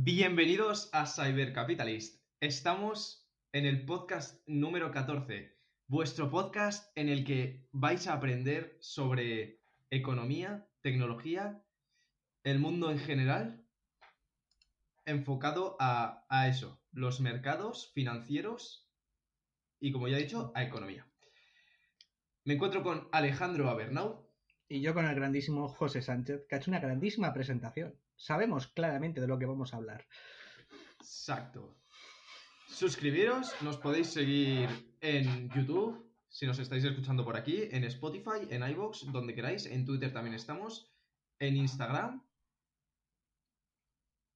Bienvenidos a Cybercapitalist. Estamos en el podcast número 14, vuestro podcast en el que vais a aprender sobre economía, tecnología, el mundo en general, enfocado a, a eso, los mercados financieros y, como ya he dicho, a economía. Me encuentro con Alejandro Abernau. Y yo con el grandísimo José Sánchez, que ha hecho una grandísima presentación. Sabemos claramente de lo que vamos a hablar. Exacto. Suscribiros, nos podéis seguir en YouTube, si nos estáis escuchando por aquí, en Spotify, en iVoox, donde queráis, en Twitter también estamos, en Instagram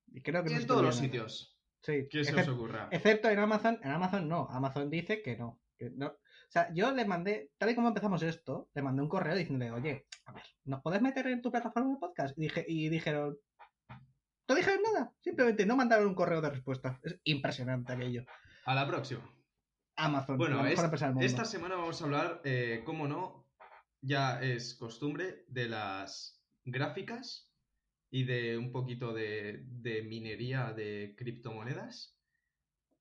Y creo que y no en todos los sitios Sí. que se os ocurra. Excepto en Amazon. En Amazon no. Amazon dice que no. Que no. O sea, yo le mandé, tal y como empezamos esto, le mandé un correo diciéndole, oye, a ver, ¿nos puedes meter en tu plataforma de podcast? Y, dije, y dijeron, no dijeron nada. Simplemente no mandaron un correo de respuesta. Es impresionante aquello. A la próxima. Amazon, Bueno, es- esta semana vamos a hablar, eh, cómo no, ya es costumbre, de las gráficas y de un poquito de, de minería de criptomonedas.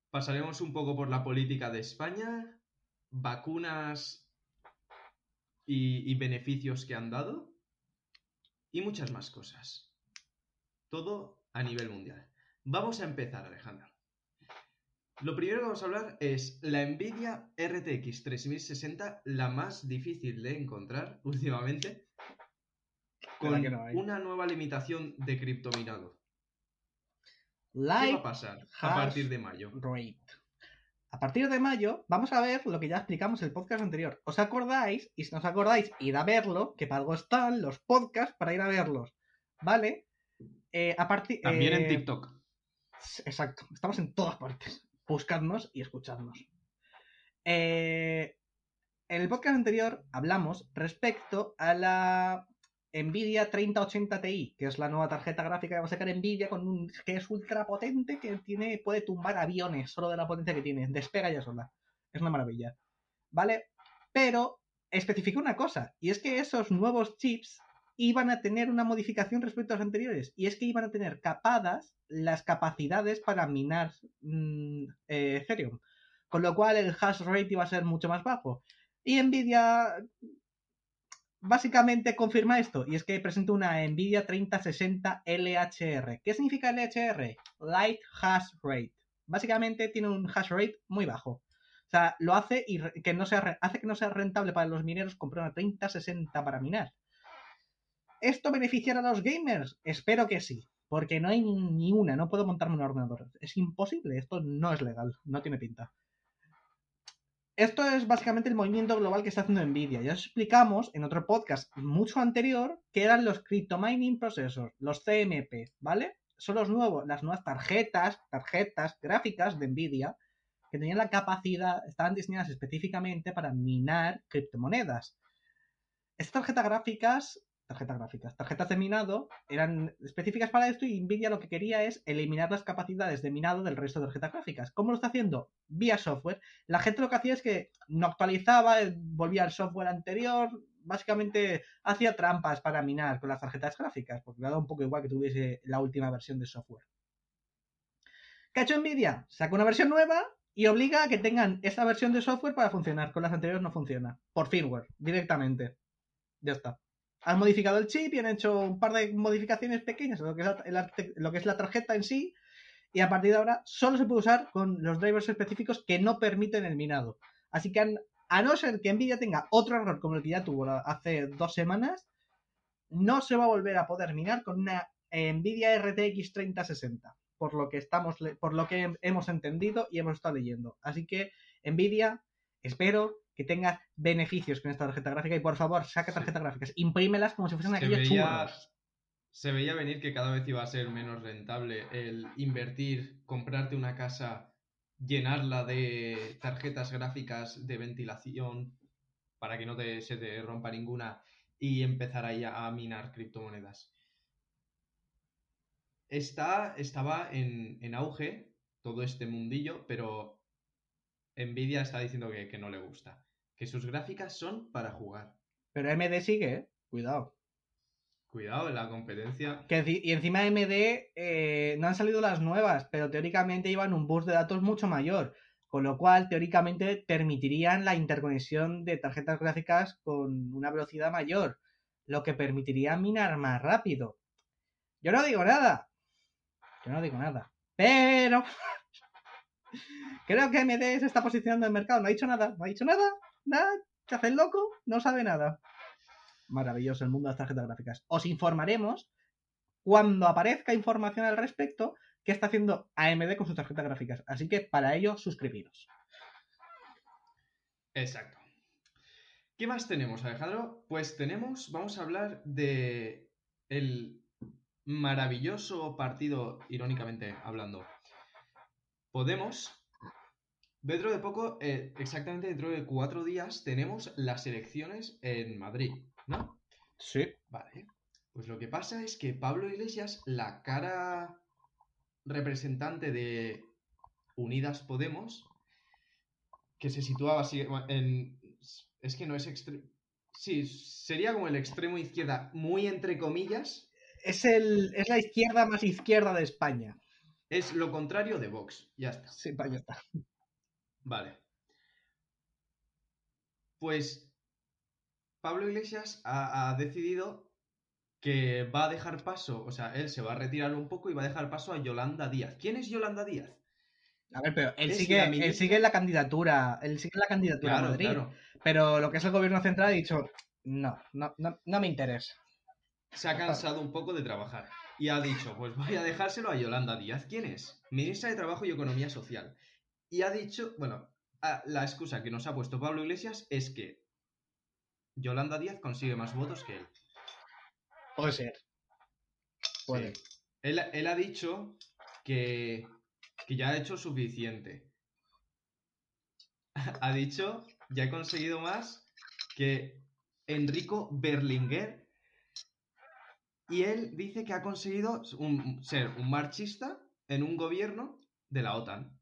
Pasaremos un poco por la política de España, vacunas y, y beneficios que han dado y muchas más cosas. Todo a nivel mundial. Vamos a empezar, Alejandro. Lo primero que vamos a hablar es la Nvidia RTX 3060, la más difícil de encontrar últimamente, con una nueva limitación de criptominado. ¿Qué va a pasar a partir de mayo? rate. A partir de mayo vamos a ver lo que ya explicamos en el podcast anterior. ¿Os acordáis? Y si no os acordáis, id a verlo, que para algo están los podcasts para ir a verlos. ¿Vale? Eh, a partir También en eh, TikTok. Exacto, estamos en todas partes. Buscadnos y escuchadnos. Eh, en el podcast anterior hablamos respecto a la Nvidia 3080 Ti, que es la nueva tarjeta gráfica que va a sacar Nvidia con un que es ultra potente, que tiene, puede tumbar aviones solo de la potencia que tiene. Despega ya sola. Es una maravilla. ¿Vale? Pero especificó una cosa, y es que esos nuevos chips iban a tener una modificación respecto a los anteriores, y es que iban a tener capadas las capacidades para minar mm, eh, Ethereum, con lo cual el hash rate iba a ser mucho más bajo. Y Nvidia básicamente confirma esto, y es que presenta una Nvidia 3060 LHR. ¿Qué significa LHR? Light Hash Rate. Básicamente tiene un hash rate muy bajo. O sea, lo hace y que no sea, hace que no sea rentable para los mineros comprar una 3060 para minar. ¿Esto beneficiará a los gamers? Espero que sí. Porque no hay ni una, no puedo montarme un ordenador. Es imposible, esto no es legal, no tiene pinta. Esto es básicamente el movimiento global que está haciendo Nvidia. Ya os explicamos en otro podcast mucho anterior que eran los Crypto Mining Processors, los CMP, ¿vale? Son los nuevos, las nuevas tarjetas, tarjetas gráficas de Nvidia que tenían la capacidad, estaban diseñadas específicamente para minar criptomonedas. Estas tarjetas gráficas, tarjetas gráficas, tarjetas de minado, eran específicas para esto y Nvidia lo que quería es eliminar las capacidades de minado del resto de tarjetas gráficas. ¿Cómo lo está haciendo? Vía software. La gente lo que hacía es que no actualizaba, eh, volvía al software anterior, básicamente hacía trampas para minar con las tarjetas gráficas, porque le daba un poco igual que tuviese la última versión de software. ¿Qué ha hecho Nvidia? Saca una versión nueva y obliga a que tengan esa versión de software para funcionar. Con las anteriores no funciona. Por firmware, directamente. Ya está. Han modificado el chip y han hecho un par de modificaciones pequeñas en lo que es la, tarjeta en sí. Y a partir de ahora solo se puede usar con los drivers específicos que no permiten el minado. Así que a no ser que Nvidia tenga otro error como el que ya tuvo hace dos semanas, no se va a volver a poder minar con una Nvidia RTX 3060 por lo que estamos por lo que hemos entendido y hemos estado leyendo. Así que Nvidia, espero que tengas beneficios con esta tarjeta gráfica y por favor, saca tarjetas gráficas, imprímelas como si fuesen Se aquellos veía, churros. se veía venir que cada vez iba a ser menos rentable el invertir, comprarte una casa, llenarla de tarjetas gráficas de ventilación para que no te, se te rompa ninguna y empezar ahí a, a minar criptomonedas. Está, estaba en, en auge todo este mundillo, pero Nvidia está diciendo que, que no le gusta. Que sus gráficas son para jugar. Pero AMD sigue, ¿eh? Cuidado. Cuidado, la competencia. Que y encima AMD eh, no han salido las nuevas, pero teóricamente llevan un bus de datos mucho mayor. Con lo cual, teóricamente, permitirían la interconexión de tarjetas gráficas con una velocidad mayor. Lo que permitiría minar más rápido. Yo no digo nada. Yo no digo nada. Pero. Creo que AMD se está posicionando en el mercado. No ha dicho nada. No ha dicho nada. Nada. Se hace el loco. No sabe nada. Maravilloso el mundo de las tarjetas gráficas. Os informaremos cuando aparezca información al respecto qué está haciendo AMD con sus tarjetas gráficas. Así que para ello, suscribiros. Exacto. ¿Qué más tenemos, Alejandro? Pues tenemos, vamos a hablar de el maravilloso partido, irónicamente hablando, Podemos. Dentro de poco, eh, exactamente dentro de cuatro días, tenemos las elecciones en Madrid, ¿no? Sí. Vale. Pues lo que pasa es que Pablo Iglesias, la cara representante de Unidas Podemos, que se situaba así en... Es que no es extremo... Sí, sería como el extremo izquierda, muy entre comillas, Es, el, es la izquierda más izquierda de España. es lo contrario de Vox. Ya está. Sí, vaya está. Vale. Pues Pablo Iglesias ha, ha decidido que va a dejar paso, o sea, él se va a retirar un poco y va a dejar paso a Yolanda Díaz. ¿Quién es Yolanda Díaz? A ver, pero él sigue, él sigue en la candidatura. Él sigue en la candidatura a Claro, Madrid. claro. Pero lo que es el gobierno central ha dicho, no, no, no, no me interesa. Se ha cansado un poco de trabajar y ha dicho, pues voy a dejárselo a Yolanda Díaz. ¿Quién es? Ministra de Trabajo y Economía Social. Y ha dicho, bueno, la excusa que nos ha puesto Pablo Iglesias es que Yolanda Díaz consigue más votos que él. Puede ser. Puede. Sí. Él, él ha dicho que, que ya ha hecho suficiente. ha dicho, ya he conseguido más que Enrico Berlinguer. Y él dice que ha conseguido un- ser un marchista en un gobierno de la OTAN.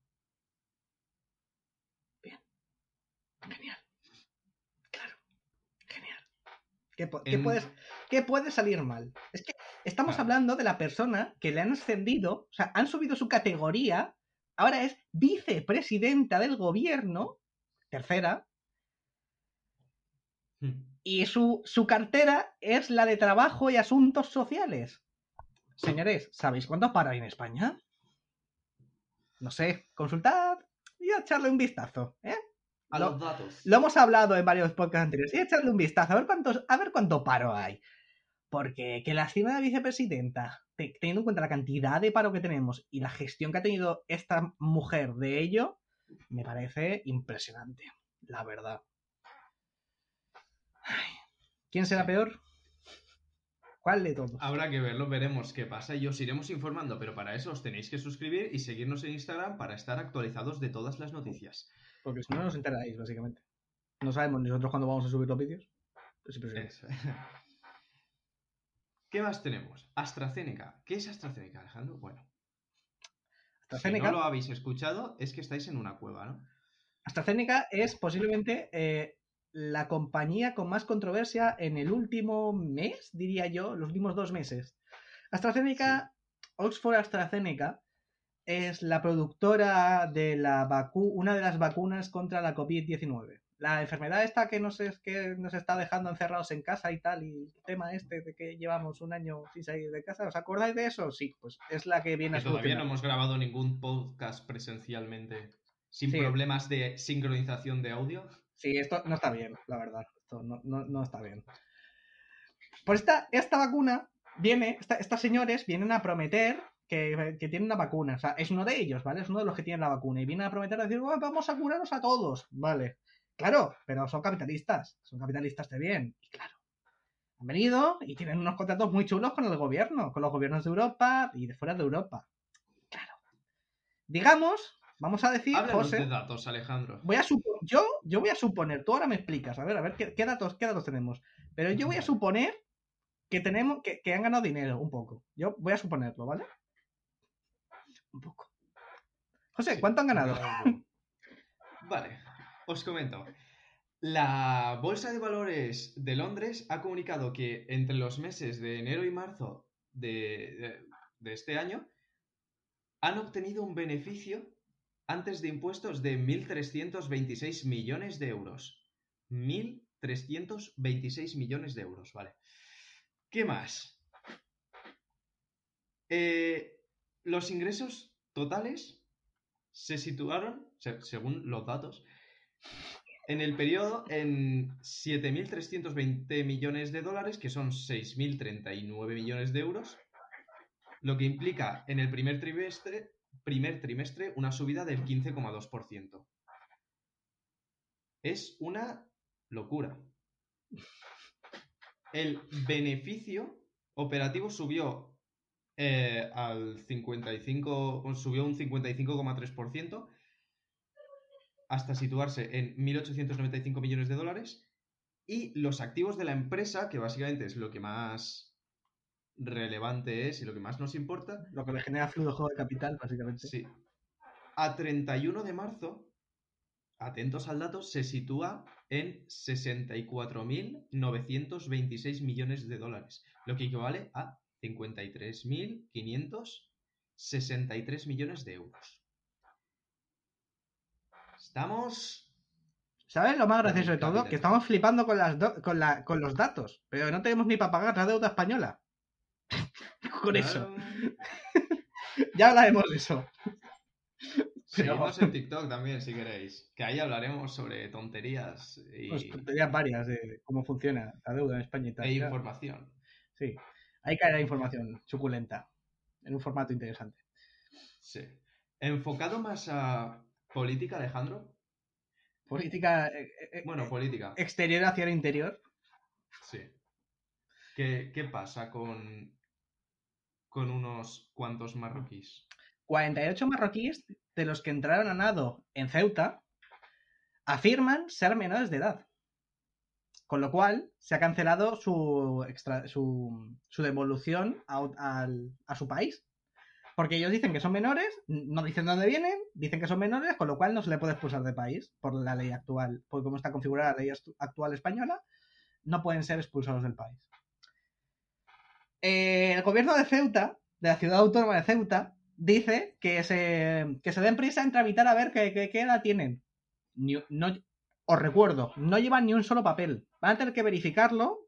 Genial. Claro. Genial. ¿Qué, po- qué puedes, qué puede salir mal? Es que estamos Claro. hablando de la persona que le han ascendido, o sea, han subido su categoría, ahora es vicepresidenta del gobierno, tercera, Hmm. y su, su cartera es la de trabajo y asuntos sociales. Señores, ¿sabéis cuánto para en España? No sé, consultad y echarle un vistazo, ¿eh? A Lo- los datos. Lo hemos hablado en varios podcasts anteriores. Y echarle un vistazo, a ver cuántos, a ver cuánto paro hay. Porque que la cima de vicepresidenta, te- teniendo en cuenta la cantidad de paro que tenemos y la gestión que ha tenido esta mujer de ello, me parece impresionante. La verdad. Ay, ¿Quién será peor? ¿Cuál de todos? Habrá que verlo, veremos qué pasa y os iremos informando, pero para eso os tenéis que suscribir y seguirnos en Instagram para estar actualizados de todas las noticias. Porque si no, no os enteráis, básicamente. No sabemos nosotros cuándo vamos a subir los vídeos. Eso. ¿Qué más tenemos? AstraZeneca. ¿Qué es AstraZeneca, Alejandro? Bueno, AstraZeneca, si no lo habéis escuchado, es que estáis en una cueva, ¿no? AstraZeneca es posiblemente eh, la compañía con más controversia en el último mes, diría yo, los últimos dos meses. AstraZeneca, Oxford AstraZeneca, es la productora de la vacu una de las vacunas contra la COVID-19. La enfermedad esta que nos, es, que nos está dejando encerrados en casa y tal, y el tema este de que llevamos un año sin salir de casa, ¿os acordáis de eso? Sí, pues es la que viene Que a todavía no hemos grabado ningún podcast presencialmente sin Sí. problemas de sincronización de audio. Sí, esto no está bien, la verdad. Esto no, no, no está bien. Pues esta, esta vacuna viene, esta- estas señores vienen a prometer que, que tienen una vacuna. O sea, es uno de ellos, ¿vale? Es uno de los que tienen la vacuna. Y vienen a prometer a decir, "Bueno, vamos a curarnos a todos. Vale. Claro, pero son capitalistas. Son capitalistas de bien. Y claro. Han venido y tienen unos contratos muy chulos con el gobierno, con los gobiernos de Europa y de fuera de Europa. Claro. Digamos, vamos a decir, Háblanos José, de datos, Alejandro. voy a supo- yo, yo voy a suponer, tú ahora me explicas, a ver, a ver qué, qué datos, qué datos tenemos. Pero yo voy a suponer que tenemos, que, que han ganado dinero un poco. Yo voy a suponerlo, ¿vale? Un poco. José, Sí, ¿cuánto han ganado? Vale, os comento. La Bolsa de Valores de Londres ha comunicado que entre los meses de enero y marzo de, de- de este año han obtenido un beneficio antes de impuestos de 1.326 millones de euros. 1.326 millones de euros, vale. ¿Qué más? Eh, los ingresos totales se situaron, se- según los datos, en el periodo en 7.320 millones de dólares, que son 6.039 millones de euros, lo que implica en el primer trimestre, primer trimestre una subida del 15,2%. Es una locura. El beneficio operativo subió eh, al 55, subió un 55,3% hasta situarse en 1.895 millones de dólares. Y los activos de la empresa, que básicamente es lo que más relevante es y lo que más nos importa, Lo que le genera flujo de capital, básicamente. sí. A 31 de marzo, atentos al dato, se sitúa en 64.926 millones de dólares, lo que equivale a 53.563 millones de euros. Estamos... ¿Sabes lo más gracioso de todo? Que estamos flipando con, las do- con, la- con los datos, pero no tenemos ni para pagar la deuda española. con eso. Ya hablaremos de eso. Pero- Seguimos en TikTok también, si queréis. Que ahí hablaremos sobre tonterías y, Pues tonterías varias de cómo funciona la deuda en España y tal. e información. Sí. Ahí cae la información suculenta. En un formato interesante. Sí. Enfocado más a política, Alejandro. Política eh, eh, Bueno, política. exterior hacia el interior. Sí. ¿Qué, qué pasa con, con unos cuantos marroquíes? 48 marroquíes de los que entraron a nado en Ceuta afirman ser menores de edad. Con lo cual se ha cancelado su, extra- su, su devolución a, a su país. Porque ellos dicen que son menores, no dicen dónde vienen, dicen que son menores, con lo cual no se le puede expulsar del país por la ley actual. Por cómo está configurada la ley actual española, no pueden ser expulsados del país. Eh, el gobierno de Ceuta, de la ciudad autónoma de Ceuta, dice que se, que se den prisa en tramitar a ver qué, qué- qué edad tienen. No, os recuerdo, no llevan ni un solo papel. Van a tener que verificarlo.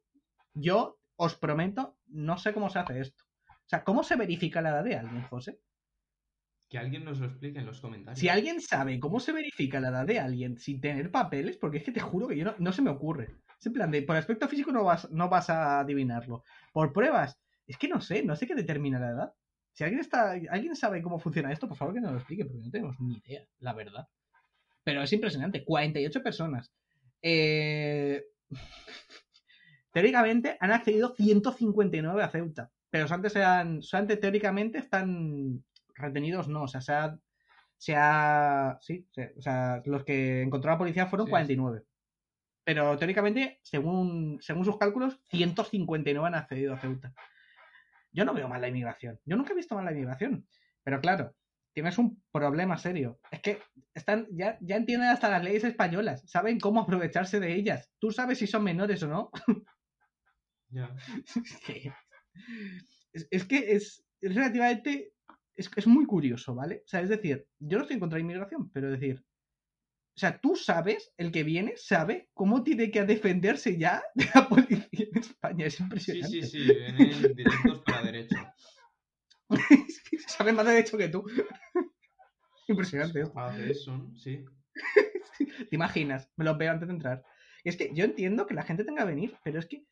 Yo os prometo, no sé cómo se hace esto. O sea, ¿cómo se verifica la edad de alguien, José? Que alguien nos lo explique en los comentarios. Si alguien sabe cómo se verifica la edad de alguien sin tener papeles, porque es que te juro que yo no, no se me ocurre. Es en plan de, por aspecto físico no vas, no vas a adivinarlo. Por pruebas, es que no sé, no sé qué determina la edad. Si alguien está, alguien sabe cómo funciona esto, por favor que nos lo explique, porque no tenemos ni idea, la verdad. Pero es impresionante, 48 personas. Eh... Teóricamente han accedido 159 a Ceuta, pero antes eran, solamente teóricamente están retenidos, no, o sea, se ha, se ha sí, se- o sea, los que encontró la policía fueron Sí, 49. Pero teóricamente, según, según sus cálculos, 159 han accedido a Ceuta. Yo no veo mal la inmigración. Yo nunca he visto mal la inmigración. Pero claro, tienes un problema serio. Es que están, ya, ya entienden hasta las leyes españolas. Saben cómo aprovecharse de ellas. Tú sabes si son menores o no. Ya. es, es que es, es relativamente. Es, es muy curioso, ¿vale? O sea, es decir, yo no estoy en contra de inmigración, pero es decir. O sea, tú sabes, el que viene sabe cómo tiene que defenderse ya de la policía en España. Es Sí, impresionante. sí, sí, vienen directos para derecho. Saben más derecho que tú. Impresionante. Capaces son, sí. ¿Te imaginas? Me lo veo antes de entrar. Es que yo entiendo que la gente tenga que venir, pero es que.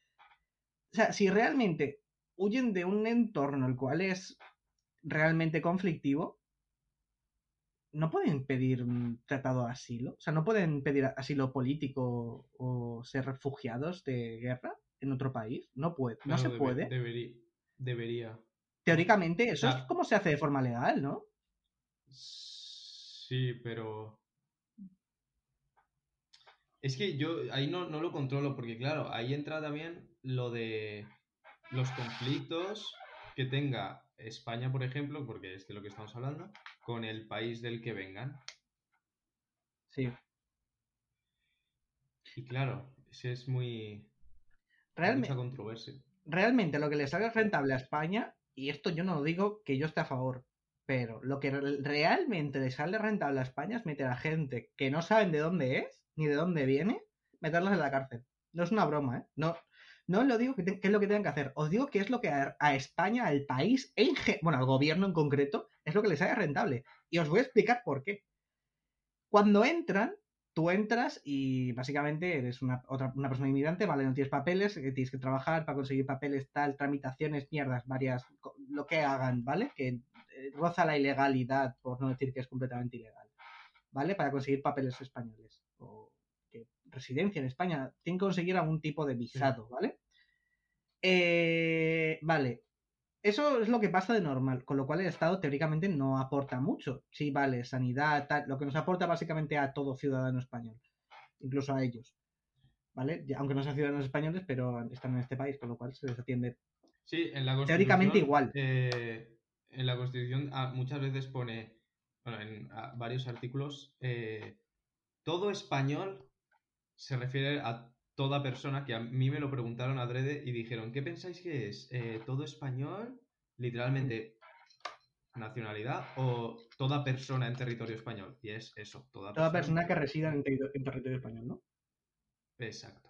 O sea, si realmente huyen de un entorno el cual es realmente conflictivo, no pueden pedir un tratado de asilo. O sea, no pueden pedir asilo político o ser refugiados de guerra en otro país. No puede. No se debe- puede. debería. Teóricamente, eso Ah. es como se hace de forma legal, ¿no? Sí, pero. Es que yo ahí no, no lo controlo, porque claro, ahí entra también lo de los conflictos que tenga España, por ejemplo, porque es de lo que estamos hablando, con el país del que vengan. Sí. Y claro, ese es muy... Realmente, Mucha controversia. realmente lo que le sale rentable a España, y esto yo no lo digo que yo esté a favor, pero lo que re- realmente le sale rentable a España es meter a gente que no saben de dónde es ni de dónde viene, meterlos en la cárcel. No es una broma, ¿eh? No, no lo digo que, que es lo que tengan que hacer, os digo que es lo que a, a España, al país, en bueno, al gobierno en concreto, es lo que les sale rentable. Y os voy a explicar por qué. Cuando entran, tú entras y básicamente eres una, otra, una persona inmigrante, ¿vale? No tienes papeles, eh, tienes que trabajar para conseguir papeles, tal, tramitaciones, mierdas, varias, lo que hagan, ¿vale? Que eh, roza la ilegalidad, por no decir que es completamente ilegal, ¿vale? Para conseguir papeles españoles o que residencia en España, tienen que conseguir algún tipo de visado, ¿vale? Eh, vale, eso es lo que pasa de normal, con lo cual el Estado teóricamente no aporta mucho. Sí, vale, sanidad, tal, lo que nos aporta básicamente a todo ciudadano español, incluso a ellos. ¿Vale? Aunque no sean ciudadanos españoles, pero están en este país, con lo cual se les atiende. Sí, en la Constitución. Teóricamente igual. eh, en la Constitución ah, muchas veces pone, bueno, en ah, varios artículos, eh, todo español se refiere a toda persona, que a mí me lo preguntaron adrede y dijeron, ¿qué pensáis que es? Eh, ¿Todo español? Literalmente, nacionalidad o toda persona en territorio español. Y es eso, toda, Toda persona que resida en territorio español, ¿no? Exacto.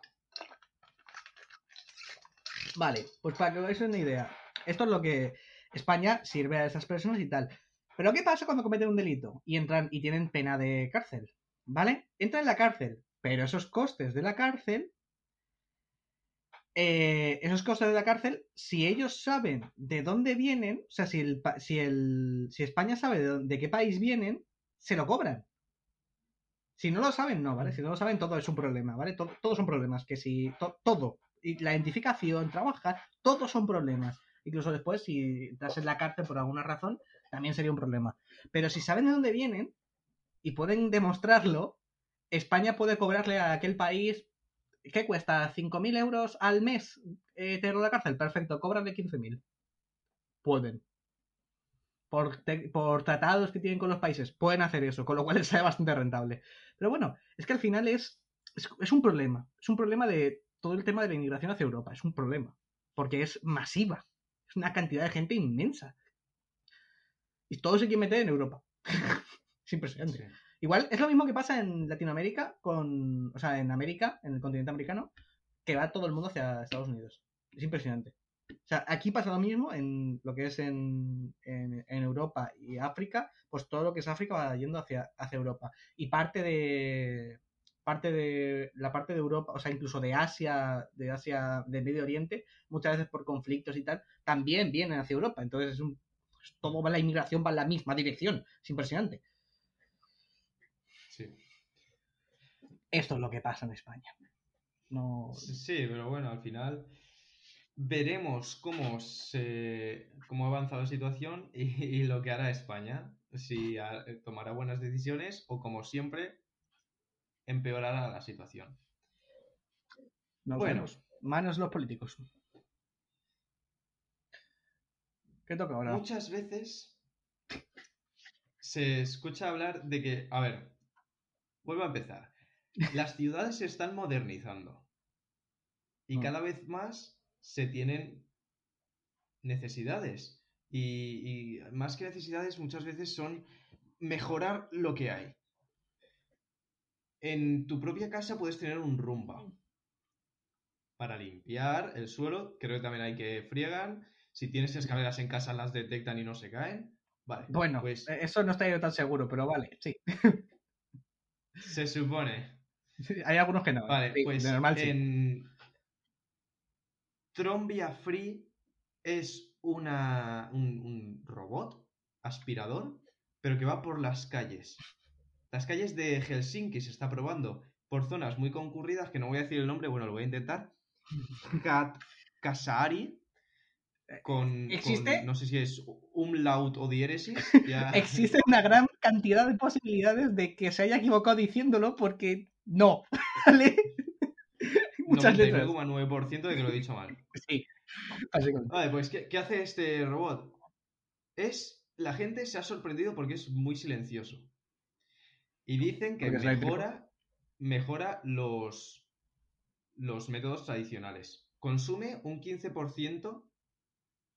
Vale, pues para que os hagáis una idea, esto es lo que España sirve a esas personas y tal. Pero ¿qué pasa cuando cometen un delito y entran y tienen pena de cárcel? ¿Vale? Entran en la cárcel, pero esos costes de la cárcel, eh, esos costes de la cárcel, si ellos saben de dónde vienen, o sea, si, el, si, el, si España sabe de, dó- de qué país vienen, se lo cobran. Si no lo saben, no, ¿vale? Si no lo saben, todo es un problema, ¿vale? Todo, todos son problemas. Que si. to- todo. Y la identificación, trabajar, todos son problemas. Incluso después, si estás en la cárcel por alguna razón, también sería un problema. Pero si saben de dónde vienen y pueden demostrarlo, España puede cobrarle a aquel país. ¿Qué cuesta? ¿5.000 euros al mes eh, tenerlo en la cárcel? Perfecto, cóbrale 15.000. Pueden. Por, por tratados que tienen con los países, pueden hacer eso, con lo cual sale bastante rentable. Pero bueno, es que al final es, es, es un problema. Es un problema de todo el tema de la inmigración hacia Europa. Es un problema. Porque es masiva. Es una cantidad de gente inmensa. Y todo se quiere meter en Europa. es impresionante. Igual es lo mismo que pasa en Latinoamérica, con, o sea, en América, en el continente americano, que va todo el mundo hacia Estados Unidos. Es impresionante. O sea, aquí pasa lo mismo en lo que es en, en, Europa y África, pues todo lo que es África va yendo hacia, hacia Europa. Y parte de parte de la parte de Europa, o sea, incluso de Asia, de Asia, de Medio Oriente, muchas veces por conflictos y tal, también vienen hacia Europa. Entonces es un, pues, todo va la inmigración va en la misma dirección. Es impresionante. Sí. Esto es lo que pasa en España. No. Sí, pero bueno, al final veremos cómo se cómo avanza la situación y, y lo que hará España. Si ha- tomará buenas decisiones o, como siempre, empeorará la situación. Bueno. vemos. Manos los políticos. ¿Qué toca ahora? Muchas veces se escucha hablar de que, a ver, vuelvo a empezar. Las ciudades se están modernizando y Mm. cada vez más se tienen necesidades. Y, y más que necesidades, muchas veces son mejorar lo que hay. En tu propia casa puedes tener un rumba para limpiar el suelo. Creo que también hay que friegan. Si tienes escaleras en casa, las detectan y no se caen. Vale. Bueno, pues eso no está yo tan seguro, pero vale, sí. se supone. Sí, Hay algunos que no. ¿eh? Vale, Sí, pues de normal sí. Trombia Free es una, un, un robot aspirador, pero que va por las calles. Las calles de Helsinki se está probando por zonas muy concurridas, que no voy a decir el nombre, bueno, lo voy a intentar. Kat Kasari, con, ¿Existe? con- no sé si es umlaut o diéresis. ya- Existe una gran cantidad de posibilidades de que se haya equivocado diciéndolo porque no. ¿Vale? Muchas letras. 99,9% de que lo he dicho mal. Sí. Vale, pues ¿qué, qué hace este robot? Es. La gente se ha sorprendido porque es muy silencioso. Y dicen que Porque mejora, mejora los, los métodos tradicionales. Consume un 15%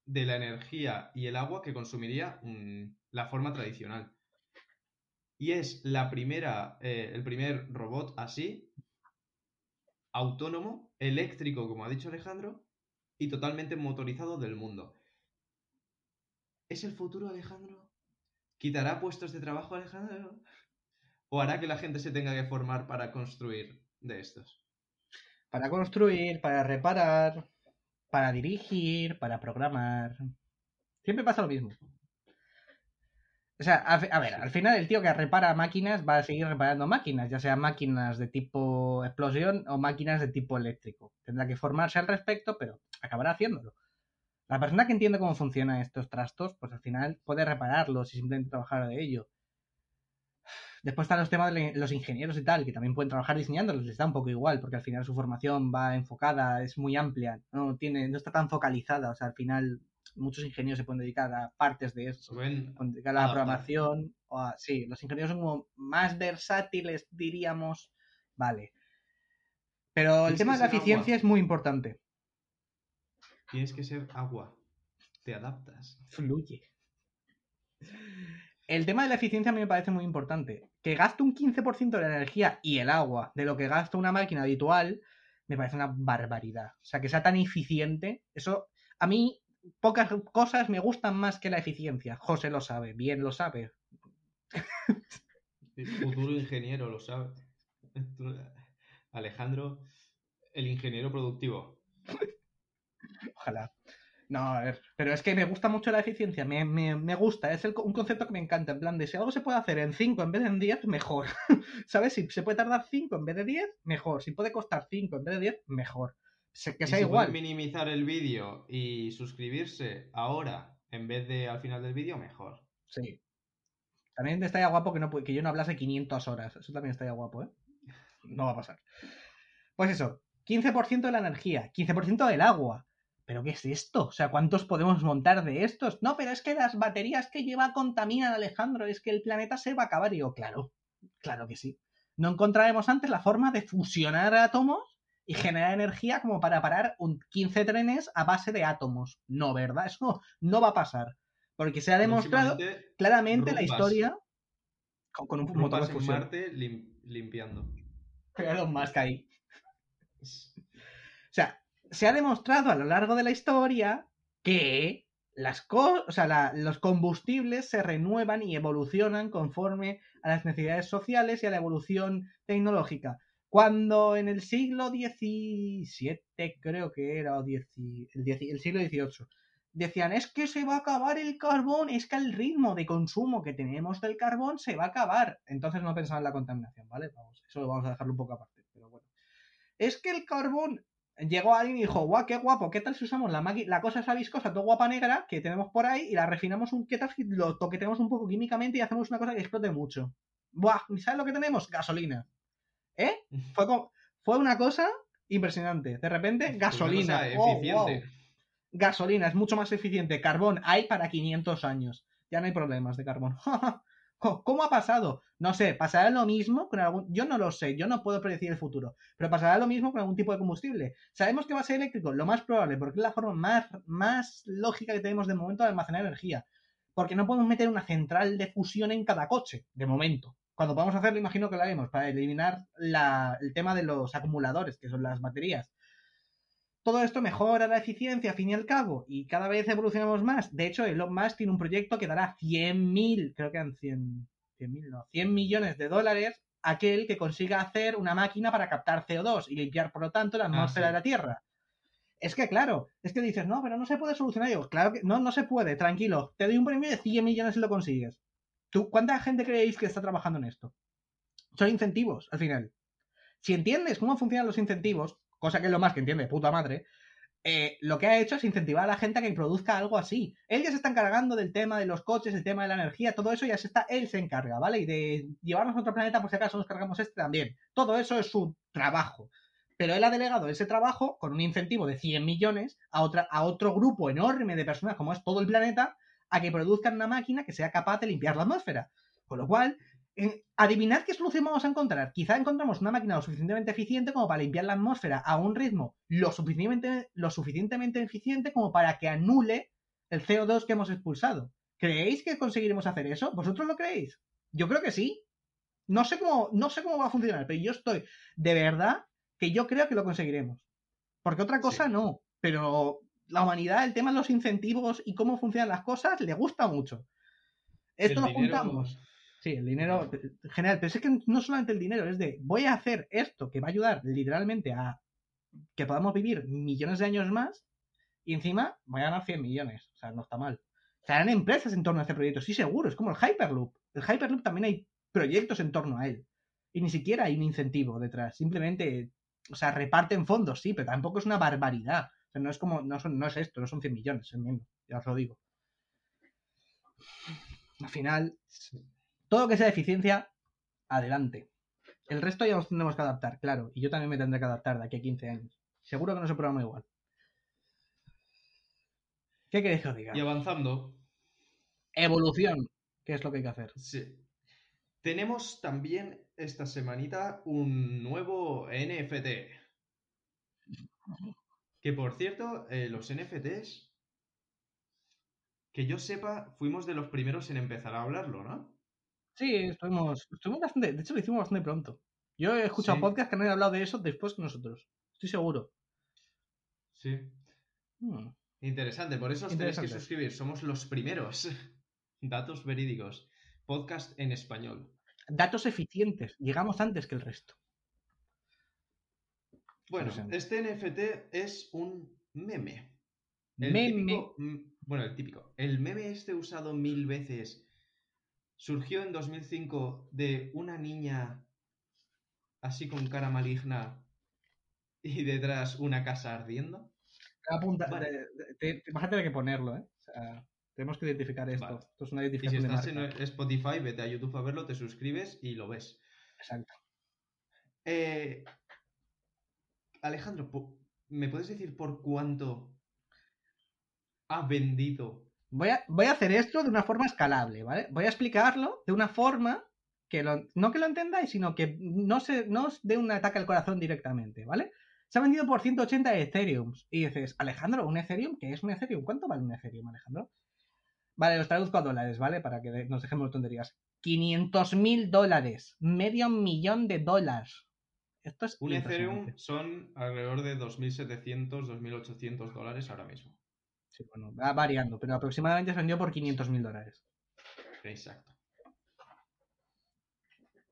de la energía y el agua que consumiría la forma tradicional. Y es la primera, eh, el primer robot así, autónomo, eléctrico, como ha dicho Alejandro, y totalmente motorizado del mundo. ¿Es el futuro, Alejandro? ¿Quitará puestos de trabajo, Alejandro? ¿O hará que la gente se tenga que formar para construir de estos? Para construir, para reparar, para dirigir, para programar. Siempre pasa lo mismo. O sea, a, a, ver, al final el tío que repara máquinas va a seguir reparando máquinas, ya sean máquinas de tipo explosión o máquinas de tipo eléctrico. Tendrá que formarse al respecto, pero acabará haciéndolo. La persona que entiende cómo funcionan estos trastos, pues al final puede repararlos y simplemente trabajar de ello. Después están los temas de los ingenieros y tal, que también pueden trabajar diseñándolos, les da un poco igual, porque al final su formación va enfocada, es muy amplia, no, tiene, no está tan focalizada, o sea, al final muchos ingenieros se pueden dedicar a partes de eso, pueden dedicar a la programación, o a, sí, los ingenieros son como más versátiles, diríamos, vale. Pero el tema de la eficiencia es muy importante. Tienes que ser agua, te adaptas. Fluye. El tema de la eficiencia a mí me parece muy importante. Que gaste un 15% de la energía y el agua de lo que gasta una máquina habitual, me parece una barbaridad. O sea, que sea tan eficiente, eso a mí pocas cosas me gustan más que la eficiencia. José lo sabe, bien lo sabe. El futuro ingeniero lo sabe. Alejandro, el ingeniero productivo. Ojalá. No, a ver, pero es que me gusta mucho la eficiencia, me, me, gusta, es un concepto que me encanta, en plan de si algo se puede hacer en 5 en vez de en 10, mejor. ¿Sabes? Si se puede tardar 5 en vez de 10, mejor. Si puede costar 5 en vez de 10, mejor. Que sea igual. minimizar el vídeo y suscribirse ahora en vez de al final del vídeo, mejor. Sí. También estaría guapo que, no, que yo no hablase 500 horas. Eso también estaría guapo, ¿eh? No va a pasar. Pues eso, 15% de la energía, 15% del agua. ¿pero qué es esto? O sea, ¿cuántos podemos montar de estos? No, pero es que las baterías que lleva contaminan, Alejandro, es que el planeta se va a acabar. Y yo, claro, claro que sí. No encontraremos antes la forma de fusionar átomos y generar energía como para parar un 15 trenes a base de átomos. No, ¿verdad? Eso no va a pasar. Porque se ha demostrado claramente la historia con, un motor de fusión. Marte limpiando. Pero más que ahí. O sea, se ha demostrado a lo largo de la historia que las o sea, los combustibles se renuevan y evolucionan conforme a las necesidades sociales y a la evolución tecnológica. Cuando en el siglo XVII, creo que era, o el, siglo XVIII, decían, es que se va a acabar el carbón, es que el ritmo de consumo que tenemos del carbón se va a acabar. Entonces no pensaban en la contaminación, ¿vale? Vamos, eso lo vamos a dejarlo un poco aparte, pero bueno. Es que el carbón llegó alguien y dijo, guau, qué guapo, ¿qué tal si usamos la, la cosa esa viscosa, todo guapa negra, que tenemos por ahí, y la refinamos un, ¿qué tal si lo toquetemos un poco químicamente y hacemos una cosa que explote mucho? Buah, ¿sabes lo que tenemos? Gasolina. ¿Eh? Fue, fue una cosa impresionante. De repente, gasolina. Oh, gasolina, es mucho más eficiente. Carbón hay para 500 años. Ya no hay problemas de carbón. ¿Cómo ha pasado? No sé, pasará lo mismo con algún... Yo no lo sé, yo no puedo predecir el futuro, pero pasará lo mismo con algún tipo de combustible. ¿Sabemos que va a ser eléctrico? Lo más probable, porque es la forma más, más lógica que tenemos de momento de almacenar energía. Porque no podemos meter una central de fusión en cada coche, de momento. Cuando podamos hacerlo, imagino que lo haremos, para eliminar el tema de los acumuladores, que son las baterías. Todo esto mejora la eficiencia, al fin y al cabo, y cada vez evolucionamos más. De hecho, Elon Musk tiene un proyecto que dará 100.000, creo que eran 100, 100, no, 100 millones de dólares aquel que consiga hacer una máquina para captar CO2 y limpiar, por lo tanto, la ah, atmósfera de la Tierra. Es que, claro, es que dices, no, pero no se puede solucionar. Yo, claro que no, no se puede, tranquilo. Te doy un premio de 100 millones si lo consigues. ¿Tú, ¿Cuánta gente creéis que está trabajando en esto? Son incentivos, al final. Si entiendes cómo funcionan los incentivos, cosa que es lo más que entiende, puta madre, eh, lo que ha hecho es incentivar a la gente a que produzca algo así. Él ya se está encargando del tema de los coches, el tema de la energía, todo eso ya se está, él se encarga, ¿vale? Y de llevarnos a otro planeta por si acaso nos cargamos este también. Todo eso es su trabajo. Pero él ha delegado ese trabajo con un incentivo de 100 millones a, otra, a otro grupo enorme de personas, como es todo el planeta, a que produzcan una máquina que sea capaz de limpiar la atmósfera. Con lo cual, En- Adivinad qué solución vamos a encontrar. Quizá encontramos una máquina lo suficientemente eficiente como para limpiar la atmósfera a un ritmo lo suficientemente, lo suficientemente eficiente como para que anule el CO2 que hemos expulsado. ¿Creéis que conseguiremos hacer eso? ¿Vosotros lo creéis? Yo creo que sí. No sé cómo, no sé cómo va a funcionar, pero yo estoy de verdad que yo creo que lo conseguiremos. Porque otra cosa Sí. no. Pero la humanidad, el tema de los incentivos y cómo funcionan las cosas, le gusta mucho. Esto lo dinero- juntamos. Sí, el dinero general, pero es que no solamente el dinero, es de voy a hacer esto que va a ayudar literalmente a que podamos vivir millones de años más y encima voy a ganar 100 millones. O sea, no está mal. Se harán empresas en torno a este proyecto, sí, seguro. Es como el Hyperloop. El Hyperloop también hay proyectos en torno a él. Y ni siquiera hay un incentivo detrás. Simplemente, o sea, reparten fondos, sí, pero tampoco es una barbaridad. O sea, no es como, no, son, no es esto, no son 100 millones, es menos. Ya os lo digo. Al final, todo lo que sea eficiencia, adelante. El resto ya nos tendremos que adaptar, claro. Y yo también me tendré que adaptar de aquí a 15 años. Seguro que no se programa igual. ¿Qué queréis que os diga? Y avanzando, Evolución. ¿Qué es lo que hay que hacer? sí. Tenemos también esta semanita un nuevo NFT. Que por cierto, eh, los NFTs, que yo sepa, fuimos de los primeros en empezar a hablarlo, ¿no? Sí, estuvimos, estuvimos bastante. De hecho, lo hicimos bastante pronto. Yo he escuchado Sí. podcasts que no han hablado de eso después que nosotros. Estoy seguro. Sí. Hmm. Interesante, por eso os tenéis que suscribir. Somos los primeros. Datos verídicos. Podcast en español. Datos eficientes. Llegamos antes que el resto. Bueno, este NFT es un meme. El Meme. típico- mm, bueno, el típico. El meme este usado mil veces surgió en 2005 de una niña así con cara maligna y detrás una casa ardiendo. Apunta, Vale. te- te- vas a tener que ponerlo, ¿eh? O sea, tenemos que identificar esto. Vale. Esto es una Y si identificación de estás marca. en Spotify, vete a YouTube a verlo, te suscribes y lo ves. Exacto. Eh, Alejandro, ¿me puedes decir por cuánto ha vendido? Voy a, voy a hacer esto de una forma escalable, ¿vale? Voy a explicarlo de una forma que lo- no que lo entendáis, sino que no, se, no os dé un ataque al corazón directamente, ¿vale? Se ha vendido por 180 Ethereum. Y dices, Alejandro, ¿un Ethereum? ¿Qué es un Ethereum? ¿Cuánto vale un Ethereum, Alejandro? Vale, los traduzco a dólares, ¿vale? Para que nos dejemos de tonterías. 500 mil dólares. Medio millón de dólares. Esto es Un Ethereum son alrededor de 2.700, 2.800 dólares ahora mismo. Sí, bueno, va variando, pero aproximadamente se vendió por 500 mil dólares. Exacto.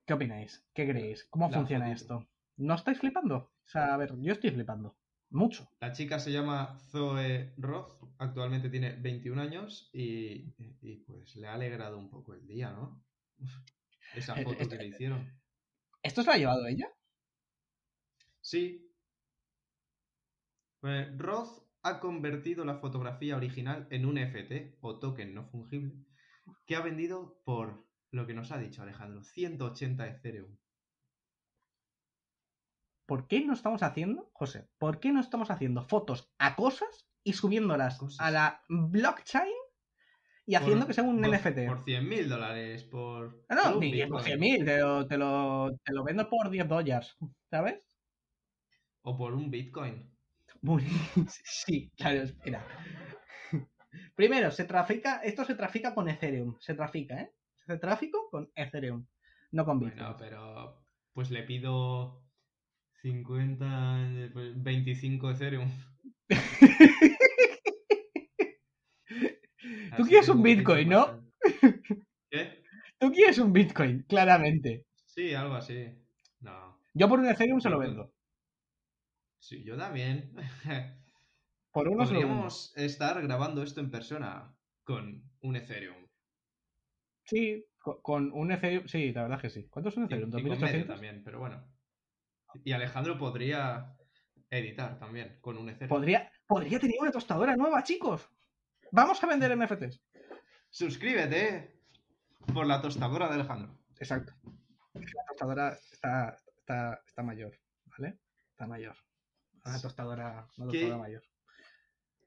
¿Qué opináis? ¿Qué creéis? ¿Cómo La funciona fotito. esto? ¿No estáis flipando? O sea, a ver, yo estoy flipando. Mucho. La chica se llama Zoe Roth, actualmente tiene 21 años y, y, pues le ha alegrado un poco el día, ¿no? Esa Eh, foto esto- que le hicieron. ¿Esto se lo ha llevado ella? Sí. Pues Roth ha convertido la fotografía original en un FT o token no fungible que ha vendido por lo que nos ha dicho Alejandro, 180 Ethereum. ¿Por qué no estamos haciendo, José? ¿Por qué no estamos haciendo fotos a cosas y subiéndolas Cosas. a la blockchain y haciendo Por- que sea un por- NFT? Por 100 mil dólares, por... Ah, no, un ni por 100.000, te lo, te, lo, te lo vendo por 10 dólares, ¿sabes? O por un Bitcoin. Sí, claro, espera. Primero, se trafica, esto se trafica con Ethereum, se trafica, ¿eh? Se hace tráfico con Ethereum, no con Bitcoin. Bueno, pero pues le pido 50, eh, pues, 25 Ethereum. Tú quieres un Bitcoin, ¿no? ¿Qué? Tú quieres un Bitcoin, claramente. Sí, algo así. No. Yo por un Ethereum se lo vendo. Sí, yo también. Por uno se lo vendo. Podríamos estar grabando esto en persona con un Ethereum. Sí, co- con un Ethereum. Sí, la verdad es que sí. ¿Cuántos son Y, Ethereum? y con medio ¿2800? también, pero bueno. Y Alejandro podría editar también con un Ethereum. Podría, podría tener una tostadora nueva, chicos. Vamos a vender NFTs. Suscríbete por la tostadora de Alejandro. Exacto. La tostadora está, está, está mayor, ¿vale? Está mayor. Una tostadora, una ¿Qué? tostadora mayor.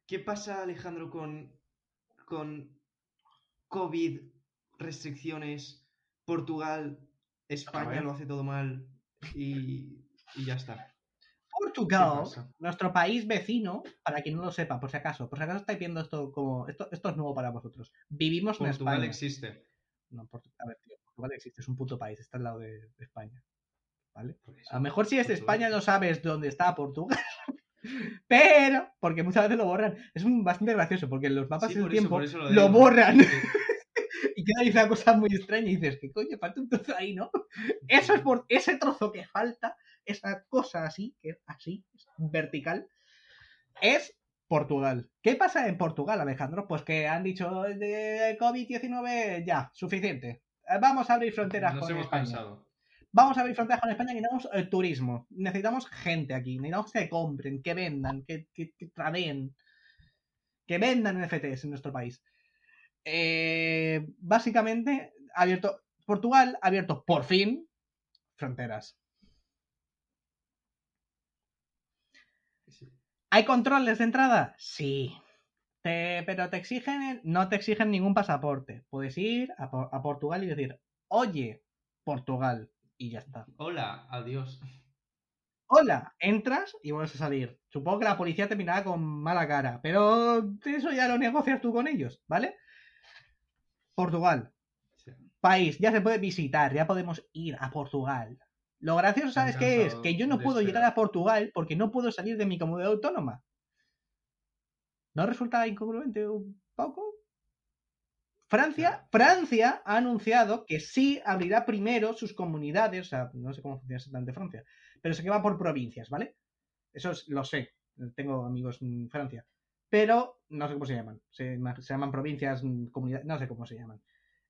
¿Qué pasa, Alejandro, con, con COVID, restricciones, Portugal, España lo hace todo mal y, y ya está. Portugal, nuestro país vecino, para quien no lo sepa, por si acaso, por si acaso estáis viendo esto como. Esto, esto es nuevo para vosotros. Vivimos en Portugal España. existe. No, Portu- a ver, tío, Portugal existe, es un puto país, está al lado de, de España. A lo mejor si es de. España no sabes dónde está Portugal. Pero, porque muchas veces lo borran. Es un- bastante gracioso, porque en los mapas Sí, del tiempo eso lo borran y queda ahí una cosa muy extraña y dices, ¿qué coño? Falta un trozo ahí, ¿no? Eso es por ese trozo que falta, esa cosa así, que es así, vertical, es Portugal. ¿Qué pasa en Portugal, Alejandro? Pues que han dicho de COVID-19 ya, suficiente. Eh, Vamos a abrir fronteras Nos con hemos España. cansado. Vamos a abrir fronteras con España, necesitamos eh, turismo, necesitamos gente aquí, necesitamos que compren, que vendan, que, que, que tradeen, que vendan NFTs en nuestro país. Eh, básicamente, abierto, Portugal ha abierto por fin fronteras. ¿Hay controles de entrada? Sí. Pero te exigen, no te exigen ningún pasaporte. Puedes ir a, a Portugal y decir, oye, Portugal, y ya está. Hola, adiós. Hola, entras y vuelves a salir. Supongo que la policía te mirará con mala cara, pero eso ya lo negocias tú con ellos, ¿vale? Portugal, Sí. país, ya se puede visitar, ya podemos ir a Portugal. Lo gracioso, ¿sabes qué es? Que yo no puedo esperar. llegar a Portugal porque no puedo salir de mi comunidad autónoma. ¿No resulta incongruente un poco? Francia, Francia ha anunciado que sí abrirá primero sus comunidades, o sea, no sé cómo funciona exactamente Francia, pero sé que va por provincias, ¿vale? Eso es- lo sé, tengo amigos en Francia, pero no sé cómo se llaman, se, ma- se llaman provincias, mm, comunidades, no sé cómo se llaman.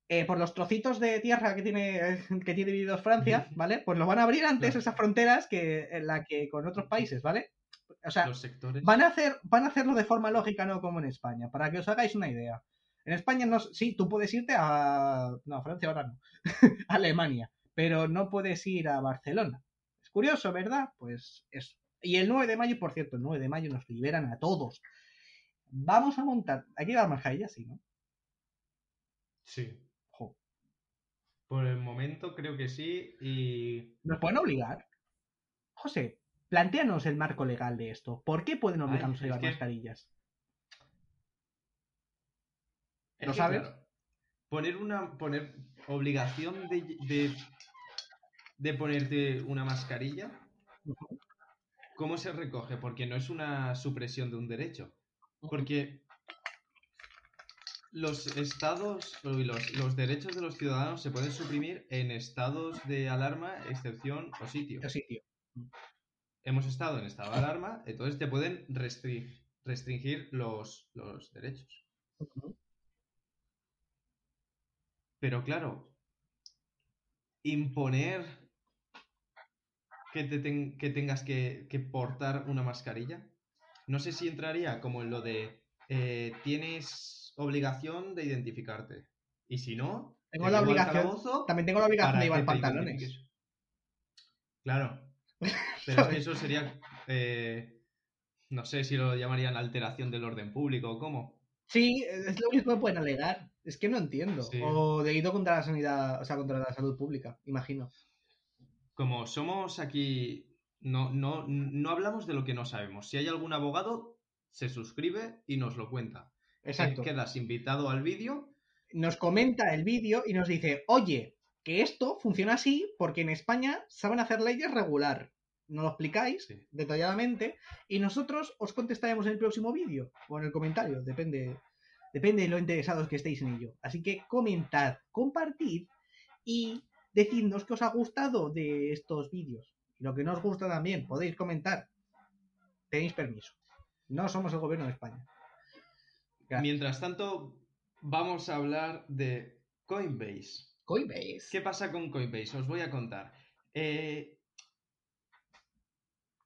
Eh, por los trocitos de tierra que tiene, que tiene divididos Francia, ¿vale? Pues lo van a abrir antes Claro. esas fronteras que en la que con otros países, ¿vale? O sea, Los sectores. Van a, hacer, van a hacerlo de forma lógica, no como en España, para que os hagáis una idea. En España, no, sí, tú puedes irte a. No, a Francia ahora no. a Alemania, pero no puedes ir a Barcelona. Es curioso, ¿verdad? Pues eso. Y el 9 de mayo, por cierto, el 9 de mayo nos liberan a todos. Vamos a montar. Aquí va mascarilla, sí, ¿no? Sí. Jo. Por el momento creo que sí. Y. ¿Nos pueden obligar? José, planteanos el marco legal de esto. ¿Por qué pueden obligarnos Ay, a llevar que- mascarillas? Es ¿Lo que, sabes? claro, poner una. Poner obligación de, de. de ponerte una mascarilla. ¿Cómo se recoge? Porque no es una supresión de un derecho. Porque los estados y los, los derechos de los ciudadanos se pueden suprimir en estados de alarma, excepción o sitio. Yo sí, tío. Hemos estado en estado de alarma, entonces te pueden restri- restringir los, los derechos. Ujú. Pero claro, imponer que, te ten- que tengas que, que portar una mascarilla, no sé si entraría como en lo de eh, tienes obligación de identificarte. Y si no, Tengo te la obligación- También tengo la obligación de llevar pantalones. Claro. Pero es que eso sería. eh, no sé si lo llamarían alteración del orden público o cómo. Sí, es lo único que pueden alegar. Es que no entiendo. Sí. O delito contra la sanidad, o sea, contra la salud pública, imagino. Como somos aquí. No, no, no hablamos de lo que no sabemos. Si hay algún abogado, se suscribe y nos lo cuenta. Exacto. Quedas invitado al vídeo. Nos comenta el vídeo y nos dice, oye, que esto funciona así porque en España saben hacer leyes regular. Nos lo explicáis Sí. detalladamente y nosotros os contestaremos en el próximo vídeo o en el comentario, depende, depende de lo interesados que estéis en ello. Así que comentad, compartid y decidnos qué os ha gustado de estos vídeos. Y lo que no os gusta también, podéis comentar. Tenéis permiso. No somos el gobierno de España. Gracias. Mientras tanto, vamos a hablar de Coinbase. Coinbase. ¿Qué pasa con Coinbase? Os voy a contar. Eh,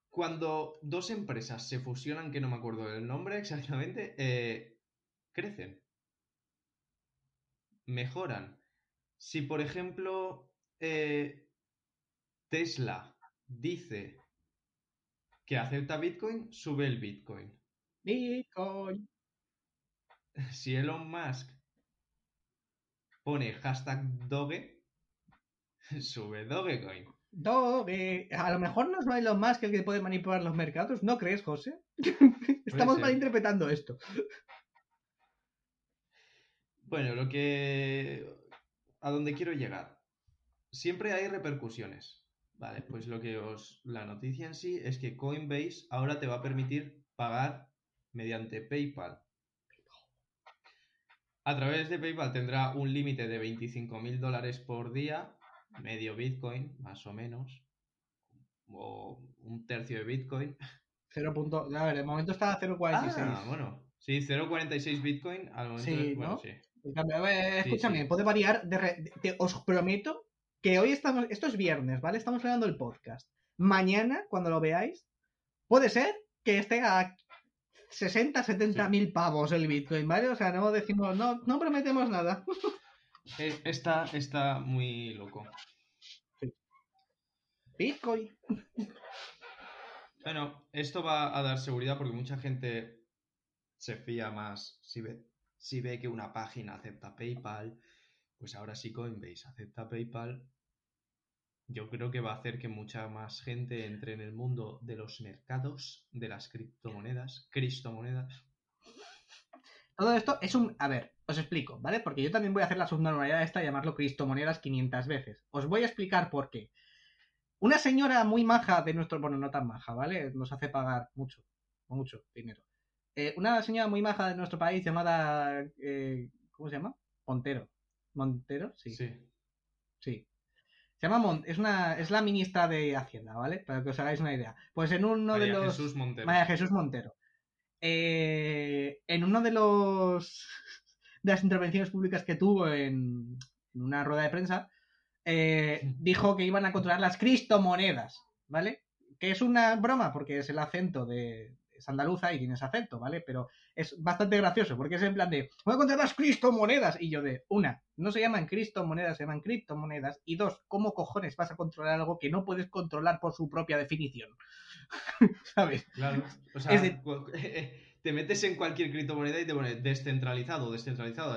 cuando dos empresas se fusionan, que no me acuerdo del nombre exactamente, eh, crecen. Mejoran. Si, por ejemplo, eh, Tesla dice que acepta Bitcoin, sube el Bitcoin. Bitcoin. Si Elon Musk pone hashtag Doge, Sube Dogecoin. Doge. A lo mejor no es Elon Musk el que puede manipular los mercados. ¿No crees, José? Estamos malinterpretando esto. Bueno, lo que... A donde quiero llegar. Siempre hay repercusiones. Vale, pues lo que os... La noticia en sí es que Coinbase ahora te va a permitir pagar mediante PayPal. A través de PayPal tendrá un límite de 25.000 dólares por día, medio Bitcoin, más o menos, o un tercio de Bitcoin. 0. punto- A ver, de momento está a 0.46. Ah, bueno. Sí, 0.46 Bitcoin al momento. Sí, de- bueno, ¿no? sí. Ver, Sí, escúchame, sí. puede variar. De re- te- os prometo que hoy estamos. Esto es viernes, ¿vale? Estamos grabando el podcast. Mañana, cuando lo veáis, puede ser que esté a 60, 70 Sí. mil pavos el Bitcoin, ¿vale? O sea, no decimos, no, no prometemos nada. Eh, Está, está muy loco. Bitcoin. Bueno, esto va a dar seguridad porque mucha gente se fía más si ve, si ve que una página acepta PayPal, pues ahora sí Coinbase acepta PayPal. Yo creo que va a hacer que mucha más gente entre en el mundo de los mercados, de las criptomonedas, cristomonedas. Todo esto es un. A ver, os explico, ¿vale? Porque yo también voy a hacer la subnormalidad esta llamarlo cristomonedas 500 veces. Os voy a explicar por qué. Una señora muy maja de nuestro. Bueno, no tan maja, ¿vale? Nos hace pagar mucho, mucho dinero. Eh, una señora muy maja de nuestro país llamada. eh, ¿Cómo se llama? Montero. ¿Montero? Sí. Sí. Sí. Se llama Mon- es, una, es la ministra de Hacienda, ¿vale? Para que os hagáis una idea. Pues en uno de los. Jesús Montero. María Jesús Montero. Eh, en uno de los de las intervenciones públicas que tuvo en, en una rueda de prensa, eh, dijo que iban a controlar las cristomonedas, ¿vale? Que es una broma porque es el acento de es andaluza y tiene ese acento, ¿vale? Pero es bastante gracioso porque es en plan de voy a controlar las cristomonedas y yo de una, no se llaman cristomonedas, se llaman criptomonedas y dos, ¿cómo cojones vas a controlar algo que no puedes controlar por su propia definición? ¿Sabes? Claro. O sea, Es de- cu- te metes en cualquier criptomoneda y te pone descentralizado, descentralizado.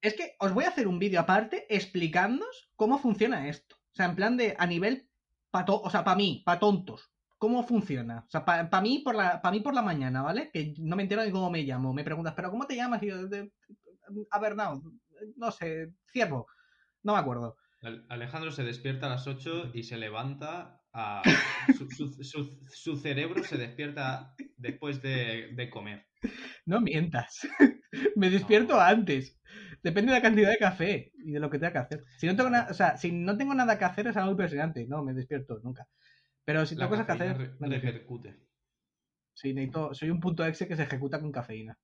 es- que os voy a hacer un vídeo aparte explicándoos cómo funciona esto. O sea, en plan de a nivel pato, o sea, para mí, para tontos. ¿Cómo funciona? O sea, para mí por la pa mí por la mañana, ¿vale? Que no me entero de cómo me llamo. Me preguntas, ¿pero cómo te llamas? Y yo, de- a ver, no, no sé, ciervo. No me acuerdo. Al- Alejandro se despierta a las 8 y se levanta a... Su, su- su- su cerebro se despierta después de, de comer. No mientas. me despierto No. antes. Depende de la cantidad de café y de lo que tenga que hacer. Si no tengo nada, o sea, si no tengo nada que hacer es algo impresionante. No, me despierto nunca. Pero si tengo cosas que hacer, re- repercute. Sí, necesito, soy un punto exe que se ejecuta con cafeína.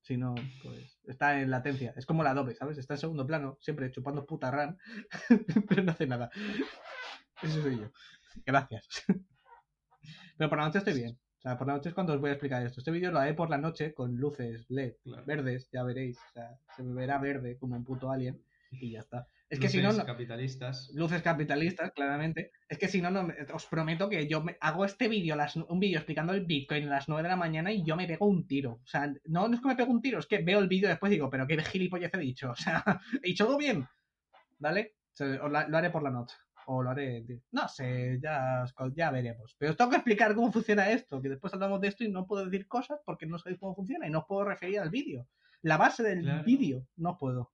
Si no, pues está en latencia. Es como la Adobe, ¿sabes? Está en segundo plano, siempre chupando puta RAM, pero no hace nada. Eso soy yo. Gracias. Pero por la noche estoy bien. O sea, por la noche es cuando os voy a explicar esto. Este vídeo lo haré por la noche con luces LED Claro. verdes, ya veréis. O sea, se me verá verde como un puto alien y ya está. Es que si Luces no, no- capitalistas. luces capitalistas, claramente. Es que si no, no os prometo que yo me- hago este vídeo, las- un vídeo explicando el Bitcoin a las 9 de la mañana y yo me pego un tiro. O sea, no, no es que me pego un tiro, es que veo el vídeo después y digo, pero qué gilipollez he dicho. O sea, he dicho algo bien. ¿Vale? O sea, lo haré por la noche. O lo haré. No sé, ya, ya veremos. Pero os tengo que explicar cómo funciona esto. Que después hablamos de esto y no puedo decir cosas porque no sabéis cómo funciona y no os puedo referir al vídeo. La base del Claro. vídeo, no puedo.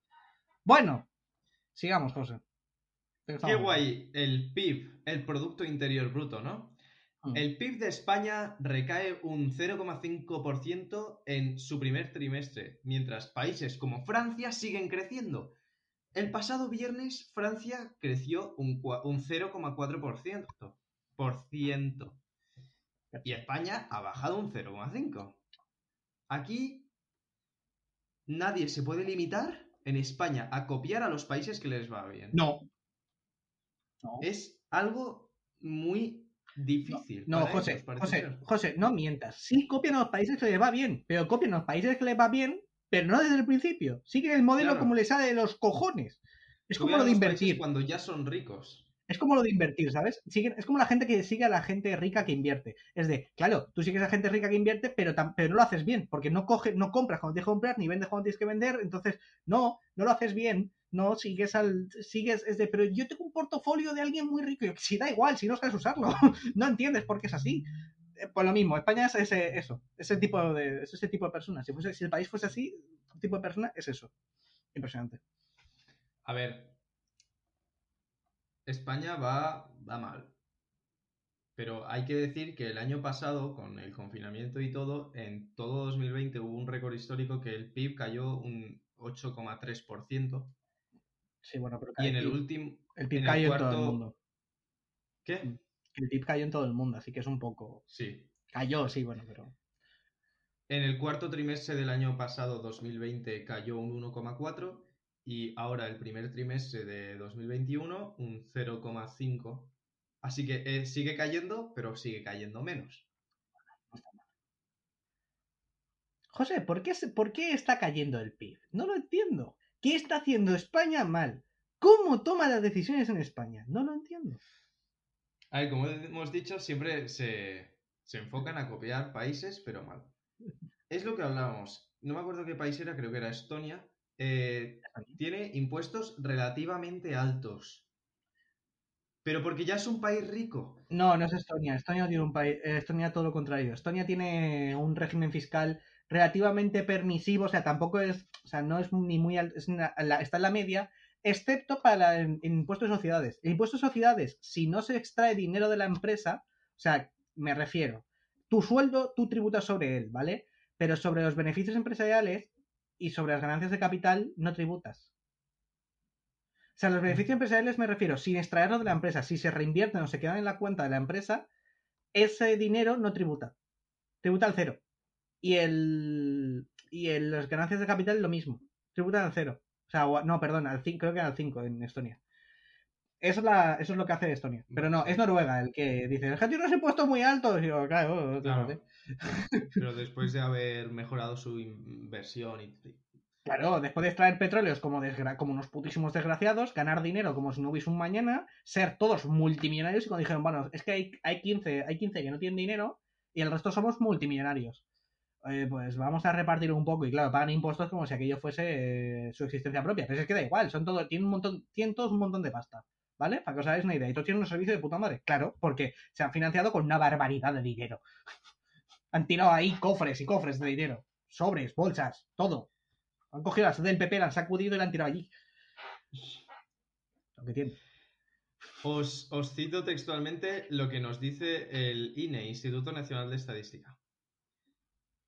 Bueno, sigamos, José. ¿De Qué guay, el PIB, el Producto Interior Bruto, ¿no? Mm. El PIB de España recae un 0,5% en su primer trimestre, mientras países como Francia siguen creciendo. El pasado viernes Francia creció un, un 0,4%. Por ciento. Y España ha bajado un 0,5%. Aquí nadie se puede limitar en España a copiar a los países que les va bien. No. No, Es algo muy difícil. no José, ellos, José. José, no mientas. Sí copian a los países que les va bien, pero copian a los países que les va bien, pero no desde el principio. Siguen el modelo Claro. como les sale de los cojones. Es como lo de invertir. Cuando ya son ricos. Es como lo de invertir, ¿sabes? Es como la gente que sigue a la gente rica que invierte. Es de, claro, tú sigues a gente rica que invierte, pero, tam- pero no lo haces bien, porque no coge, no compras cuando tienes que comprar, ni vendes cuando tienes que vender, entonces no, no lo haces bien, No, sigues al. Sigues. Es de, pero yo tengo un portafolio de alguien muy rico. Y si da igual, si no sabes usarlo. no entiendes por qué es así. Eh, Pues lo mismo, España es ese, eso, ese tipo de, es ese tipo de persona. Si, el país fuese así, tipo de persona es eso. Impresionante. A ver. España va, va mal. Pero hay que decir que el año pasado, con el confinamiento y todo, en todo 2020 hubo un récord histórico que el PIB cayó un 8,3%. Sí, bueno, pero Y en el PIB último. el PIB en el cayó en todo el mundo. ¿Qué? El PIB cayó en todo el mundo, así que es un poco. Sí. Cayó, sí, bueno, pero. En el cuarto trimestre del año pasado, 2020, cayó un 1,4 y ahora el primer trimestre de 2021 un 0,5. Así que eh, sigue cayendo, pero sigue cayendo menos. José, ¿por qué, ¿por qué está cayendo el PIB? No lo entiendo. ¿Qué está haciendo España mal? ¿Cómo toma las decisiones en España? No lo entiendo. A ver, como hemos dicho, siempre se, se enfocan a copiar países, pero mal. Es lo que hablábamos. No me acuerdo qué país era, creo que era Estonia. Eh, tiene impuestos relativamente altos. Pero porque ya es un país rico. No, no es Estonia. Estonia tiene un país. eh, Estonia todo lo contrario. Estonia tiene un régimen fiscal relativamente permisivo. O sea, tampoco es. O sea, no es ni muy alto. es una- la- está en la media. Excepto para el impuesto de sociedades. El impuesto de sociedades, si no se extrae dinero de la empresa, o sea, me refiero, tu sueldo tú tributas sobre él, ¿vale? Pero sobre los beneficios empresariales y sobre las ganancias de capital no tributas. O sea, los beneficios empresariales me refiero, sin extraerlo de la empresa, si se reinvierten o se quedan en la cuenta de la empresa, ese dinero no tributa. Tributa al cero. Y el. Y el, las ganancias de capital lo mismo. Tributan al cero. O sea, no, perdón, al 5, creo que era al 5 en Estonia. Eso es, la, eso es lo que hace Estonia. Pero no, es Noruega el que dice, el tiene unos impuestos muy altos. Y yo, claro, Claro. Pero después de haber mejorado su inversión y. Claro, después de extraer petróleos como, como unos putísimos desgraciados, ganar dinero como si no hubiese un mañana, ser todos multimillonarios y cuando dijeron, bueno, es que hay, hay, 15, hay 15 que no tienen dinero y el resto somos multimillonarios. Eh, pues vamos a repartir un poco y claro, pagan impuestos como si aquello fuese eh, su existencia propia. Pero es que da igual, son todo, tienen, un montón, tienen todos un montón de pasta. ¿Vale? Para que os hagáis una idea. Y todos tienen un servicio de puta madre. Claro, porque se han financiado con una barbaridad de dinero. han tirado ahí cofres y cofres de dinero. Sobres, bolsas, todo. Han cogido las del PP, la han sacudido y la han tirado allí. Lo que tiene. Os, os cito textualmente lo que nos dice el INE, Instituto Nacional de Estadística.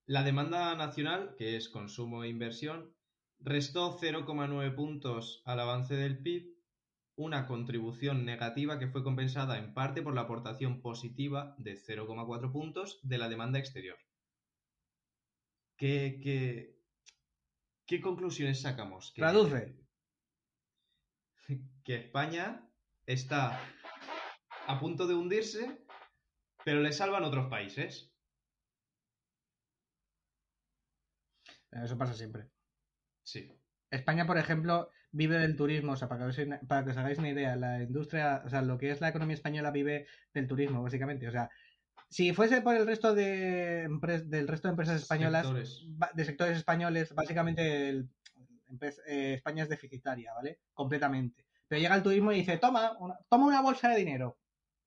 La demanda nacional, que es consumo e inversión, restó 0,9 puntos al avance del PIB, una contribución negativa que fue compensada en parte por la aportación positiva de 0,4 puntos de la demanda exterior. ¿Qué, qué, qué conclusiones sacamos? Que- Traduce. que España está a punto de hundirse, pero le salvan otros países. Eso pasa siempre. Sí. España, por ejemplo, vive del turismo. O sea, para que, os, para que os hagáis una idea, la industria, o sea, lo que es la economía española vive del turismo, básicamente. O sea, si fuese por el resto de del resto de empresas españolas, Sectores. de sectores españoles, básicamente el- eh, España es deficitaria, ¿vale? Completamente. Pero llega el turismo y dice, toma una, toma una bolsa de dinero.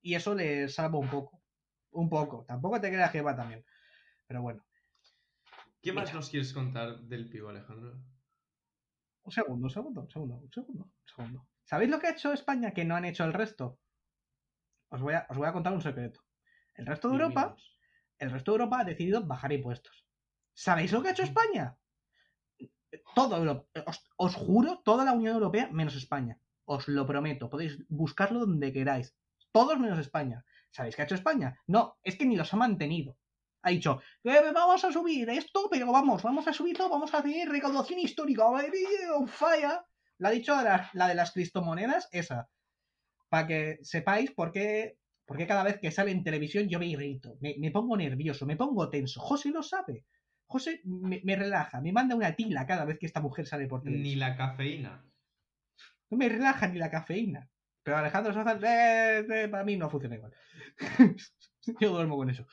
Y eso le salva un poco. Un poco. Tampoco te creas que va también. Pero bueno. ¿Qué más nos quieres contar del PIB, Alejandro? Un segundo, un segundo, un segundo, un segundo, un segundo. ¿Sabéis lo que ha hecho España que no han hecho el resto? Os voy a, os voy a contar un secreto. El resto de Europa, el resto de Europa ha decidido bajar impuestos. ¿Sabéis lo que ha hecho España? Todo Europa, os, os juro, toda la Unión Europea menos España. Os lo prometo, podéis buscarlo donde queráis. Todos menos España. ¿Sabéis qué ha hecho España? No, es que ni los ha mantenido. Ha dicho, "Eh, vamos a subir esto, pero vamos, vamos a subirlo, vamos a hacer recaudación histórica. Falla. La ha dicho la de, las- la de las criptomonedas, esa. Para que sepáis por qué, por qué cada vez que sale en televisión yo me irrito, me, me pongo nervioso, me pongo tenso. José lo sabe. José me, me relaja, me manda una tila cada vez que esta mujer sale por Ni televisión. la cafeína. No me relaja ni la cafeína. Pero Alejandro Sosa, eh, eh, para mí no funciona igual. yo duermo con eso.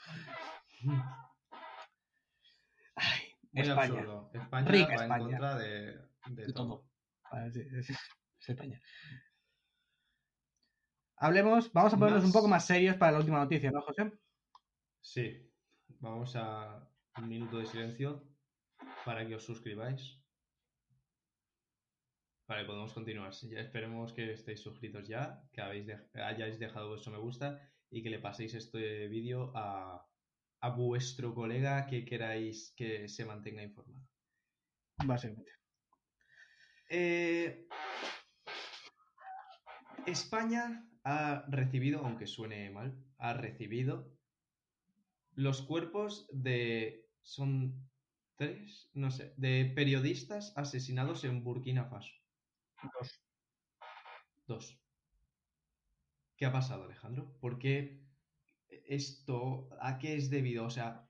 Ay, Muy España. absurdo. España Rica va España. en contra de, todo. es España. Hablemos, vamos a ponernos Más- un poco más serios para la última noticia, ¿no, José? Sí, vamos a un minuto de silencio para que os suscribáis. Vale, podemos continuar. Ya esperemos que estéis suscritos ya, que habéis hayáis dejado vuestro me gusta y que le paséis este vídeo a, a vuestro colega que queráis que se mantenga informado. Básicamente. Eh, España ha recibido, aunque suene mal, ha recibido los cuerpos de. Son tres, no sé, de periodistas asesinados en Burkina Faso. Dos. Dos. ¿Qué ha pasado, Alejandro? ¿Por qué esto, a qué es debido? O sea,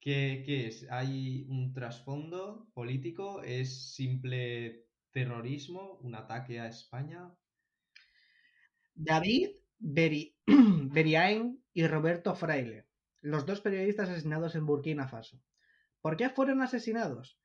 ¿qué, qué es? ¿Hay un trasfondo político? ¿Es simple terrorismo? ¿Un ataque a España? David Beri- y Roberto Fraile, los dos periodistas asesinados en Burkina Faso. ¿Por qué fueron asesinados?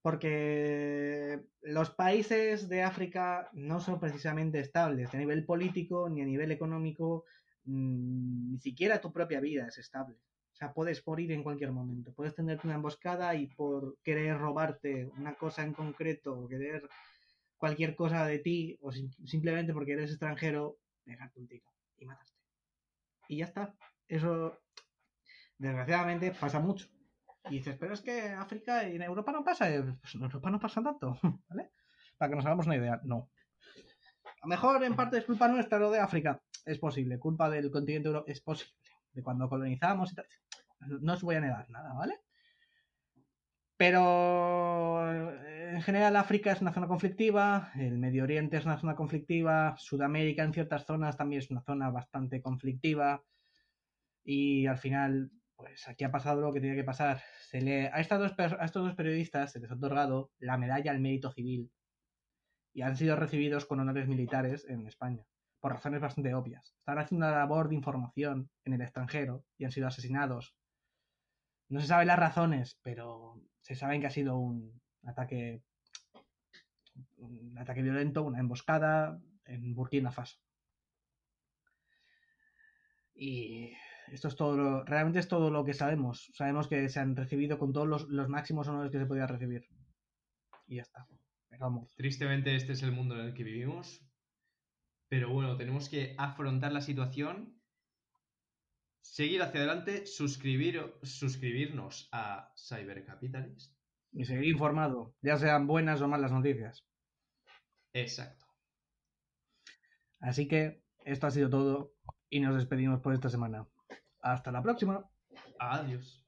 Porque los países de África no son precisamente estables, ni a nivel político, ni a nivel económico, mm, ni siquiera tu propia vida es estable. O sea, puedes morir en cualquier momento. Puedes tenerte una emboscada y por querer robarte una cosa en concreto o querer cualquier cosa de ti o sim- simplemente porque eres extranjero, pegarte un tiro y matarte. Y ya está. Eso, desgraciadamente, pasa mucho. Y dices, pero es que África y en Europa no pasa. Eh, Pues en Europa no pasa tanto, ¿vale? Para que nos hagamos una idea, no. A lo mejor en parte es culpa nuestra lo de África. Es posible. Culpa del continente europeo. Es posible. De cuando colonizamos y tal. No os voy a negar nada, ¿vale? Pero en general África es una zona conflictiva, el Medio Oriente es una zona conflictiva, Sudamérica en ciertas zonas también es una zona bastante conflictiva y al final, pues aquí ha pasado lo que tenía que pasar. Se le, a, a estos dos periodistas se les ha otorgado la medalla al mérito civil y han sido recibidos con honores militares en España, por razones bastante obvias. Están haciendo una labor de información en el extranjero y han sido asesinados. No se saben las razones, pero se saben que ha sido un ataque ataque violento, una emboscada en Burkina Faso. Y esto es todo lo, realmente es todo lo que sabemos. Sabemos que se han recibido con todos los, los máximos honores que se podía recibir. Y ya está. Tristemente este es el mundo en el que vivimos. Pero bueno, tenemos que afrontar la situación, seguir hacia adelante, suscribir, suscribirnos a Cybercapitalist. Y seguir informado, ya sean buenas o malas noticias. Exacto. Así que esto ha sido todo y nos despedimos por esta semana. Hasta la próxima. Adiós.